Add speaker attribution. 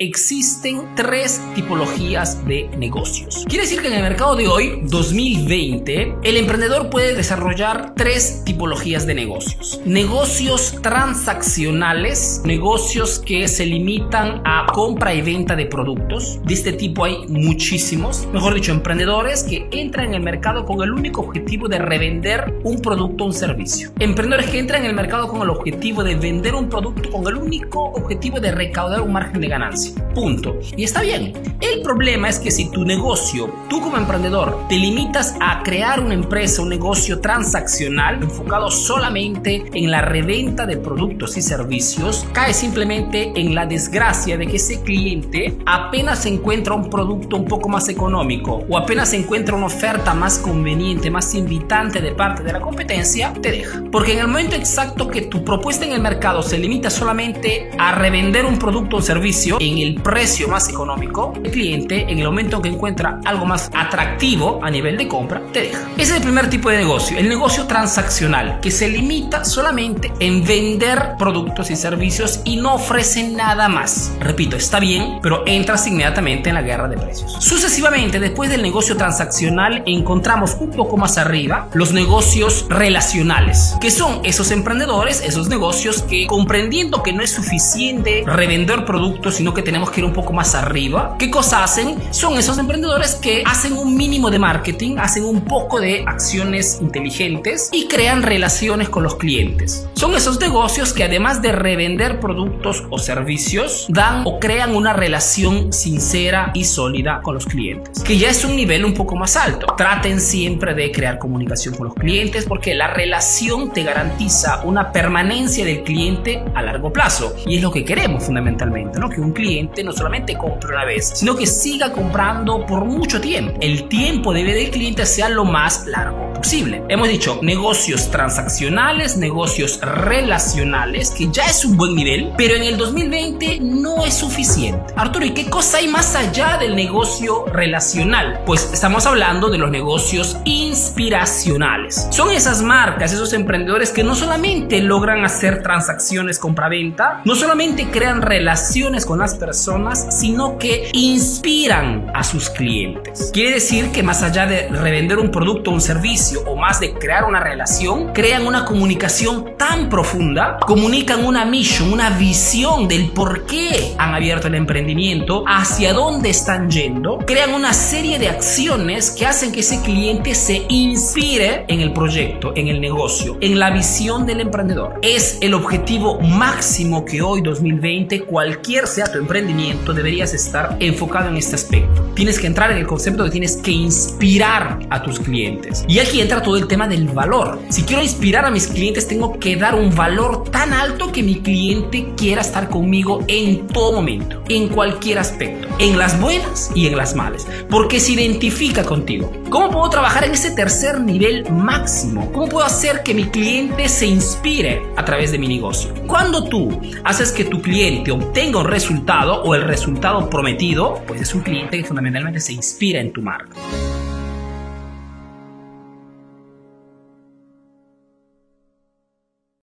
Speaker 1: Existen tres tipologías de negocios. Quiere decir que en el mercado de hoy, 2020, el emprendedor puede desarrollar tres tipologías de negocios. Negocios transaccionales, negocios que se limitan a compra y venta de productos. De este tipo hay muchísimos. Mejor dicho, emprendedores que entran en el mercado con el único objetivo de revender un producto o un servicio. Emprendedores que entran en el mercado con el objetivo de vender un producto con el único objetivo de recaudar un margen de ganancia. Punto. Y está bien. El problema es que si tu negocio, tú como emprendedor, te limitas a crear una empresa, un negocio transaccional enfocado solamente en la reventa de productos y servicios, cae simplemente en la desgracia de que ese cliente apenas encuentra un producto un poco más económico o apenas encuentra una oferta más conveniente, más invitante de parte de la competencia, te deja. Porque en el momento exacto que tu propuesta en el mercado se limita solamente a revender un producto o servicio, en el precio más económico, el cliente en el momento que encuentra algo más atractivo a nivel de compra, te deja. Ese es el primer tipo de negocio, el negocio transaccional, que se limita solamente en vender productos y servicios y no ofrece nada más. Repito, está bien, pero entras inmediatamente en la guerra de precios. Sucesivamente, después del negocio transaccional, encontramos un poco más arriba los negocios relacionales, que son esos emprendedores, esos negocios que comprendiendo que no es suficiente revender productos, sino que que tenemos que ir un poco más arriba. ¿Qué cosa hacen? Son esos emprendedores que hacen un mínimo de marketing, hacen un poco de acciones inteligentes y crean relaciones con los clientes. Son esos negocios que además de revender productos o servicios, dan o crean una relación sincera y sólida con los clientes, que ya es un nivel un poco más alto. Traten siempre de crear comunicación con los clientes porque la relación te garantiza una permanencia del cliente a largo plazo y es lo que queremos fundamentalmente, ¿no? Que un cliente no solamente compre una vez, sino que siga comprando por mucho tiempo. El tiempo de vida del cliente sea lo más largo posible. Hemos dicho negocios transaccionales, negocios relacionales, que ya es un buen nivel, pero en el 2020 no es suficiente. Arturo, ¿y qué cosa hay más allá del negocio relacional? Pues estamos hablando de los negocios inspiracionales. Son esas marcas, esos emprendedores que no solamente logran hacer transacciones compra-venta, no solamente crean relaciones con las personas, sino que inspiran a sus clientes. Quiere decir que más allá de revender un producto o un servicio o más de crear una relación, crean una comunicación tan profunda, comunican una mission, una visión del por qué han abierto el emprendimiento, hacia dónde están yendo, crean una serie de acciones que hacen que ese cliente se inspire en el proyecto, en el negocio, en la visión del emprendedor. Es el objetivo máximo que hoy 2020 cualquier sea tu emprendimiento deberías estar enfocado en este aspecto. Tienes que entrar en el concepto de tienes que inspirar a tus clientes. Y aquí entra todo el tema del valor. Si quiero inspirar a mis clientes, tengo que dar un valor tan alto que mi cliente quiera estar conmigo en todo momento, en cualquier aspecto, en las buenas y en las malas, porque se identifica contigo. ¿Cómo puedo trabajar en ese tercer nivel máximo? ¿Cómo puedo hacer que mi cliente se inspire a través de mi negocio? Cuando tú haces que tu cliente obtenga un o el resultado prometido, pues es un cliente que fundamentalmente se inspira en tu marca.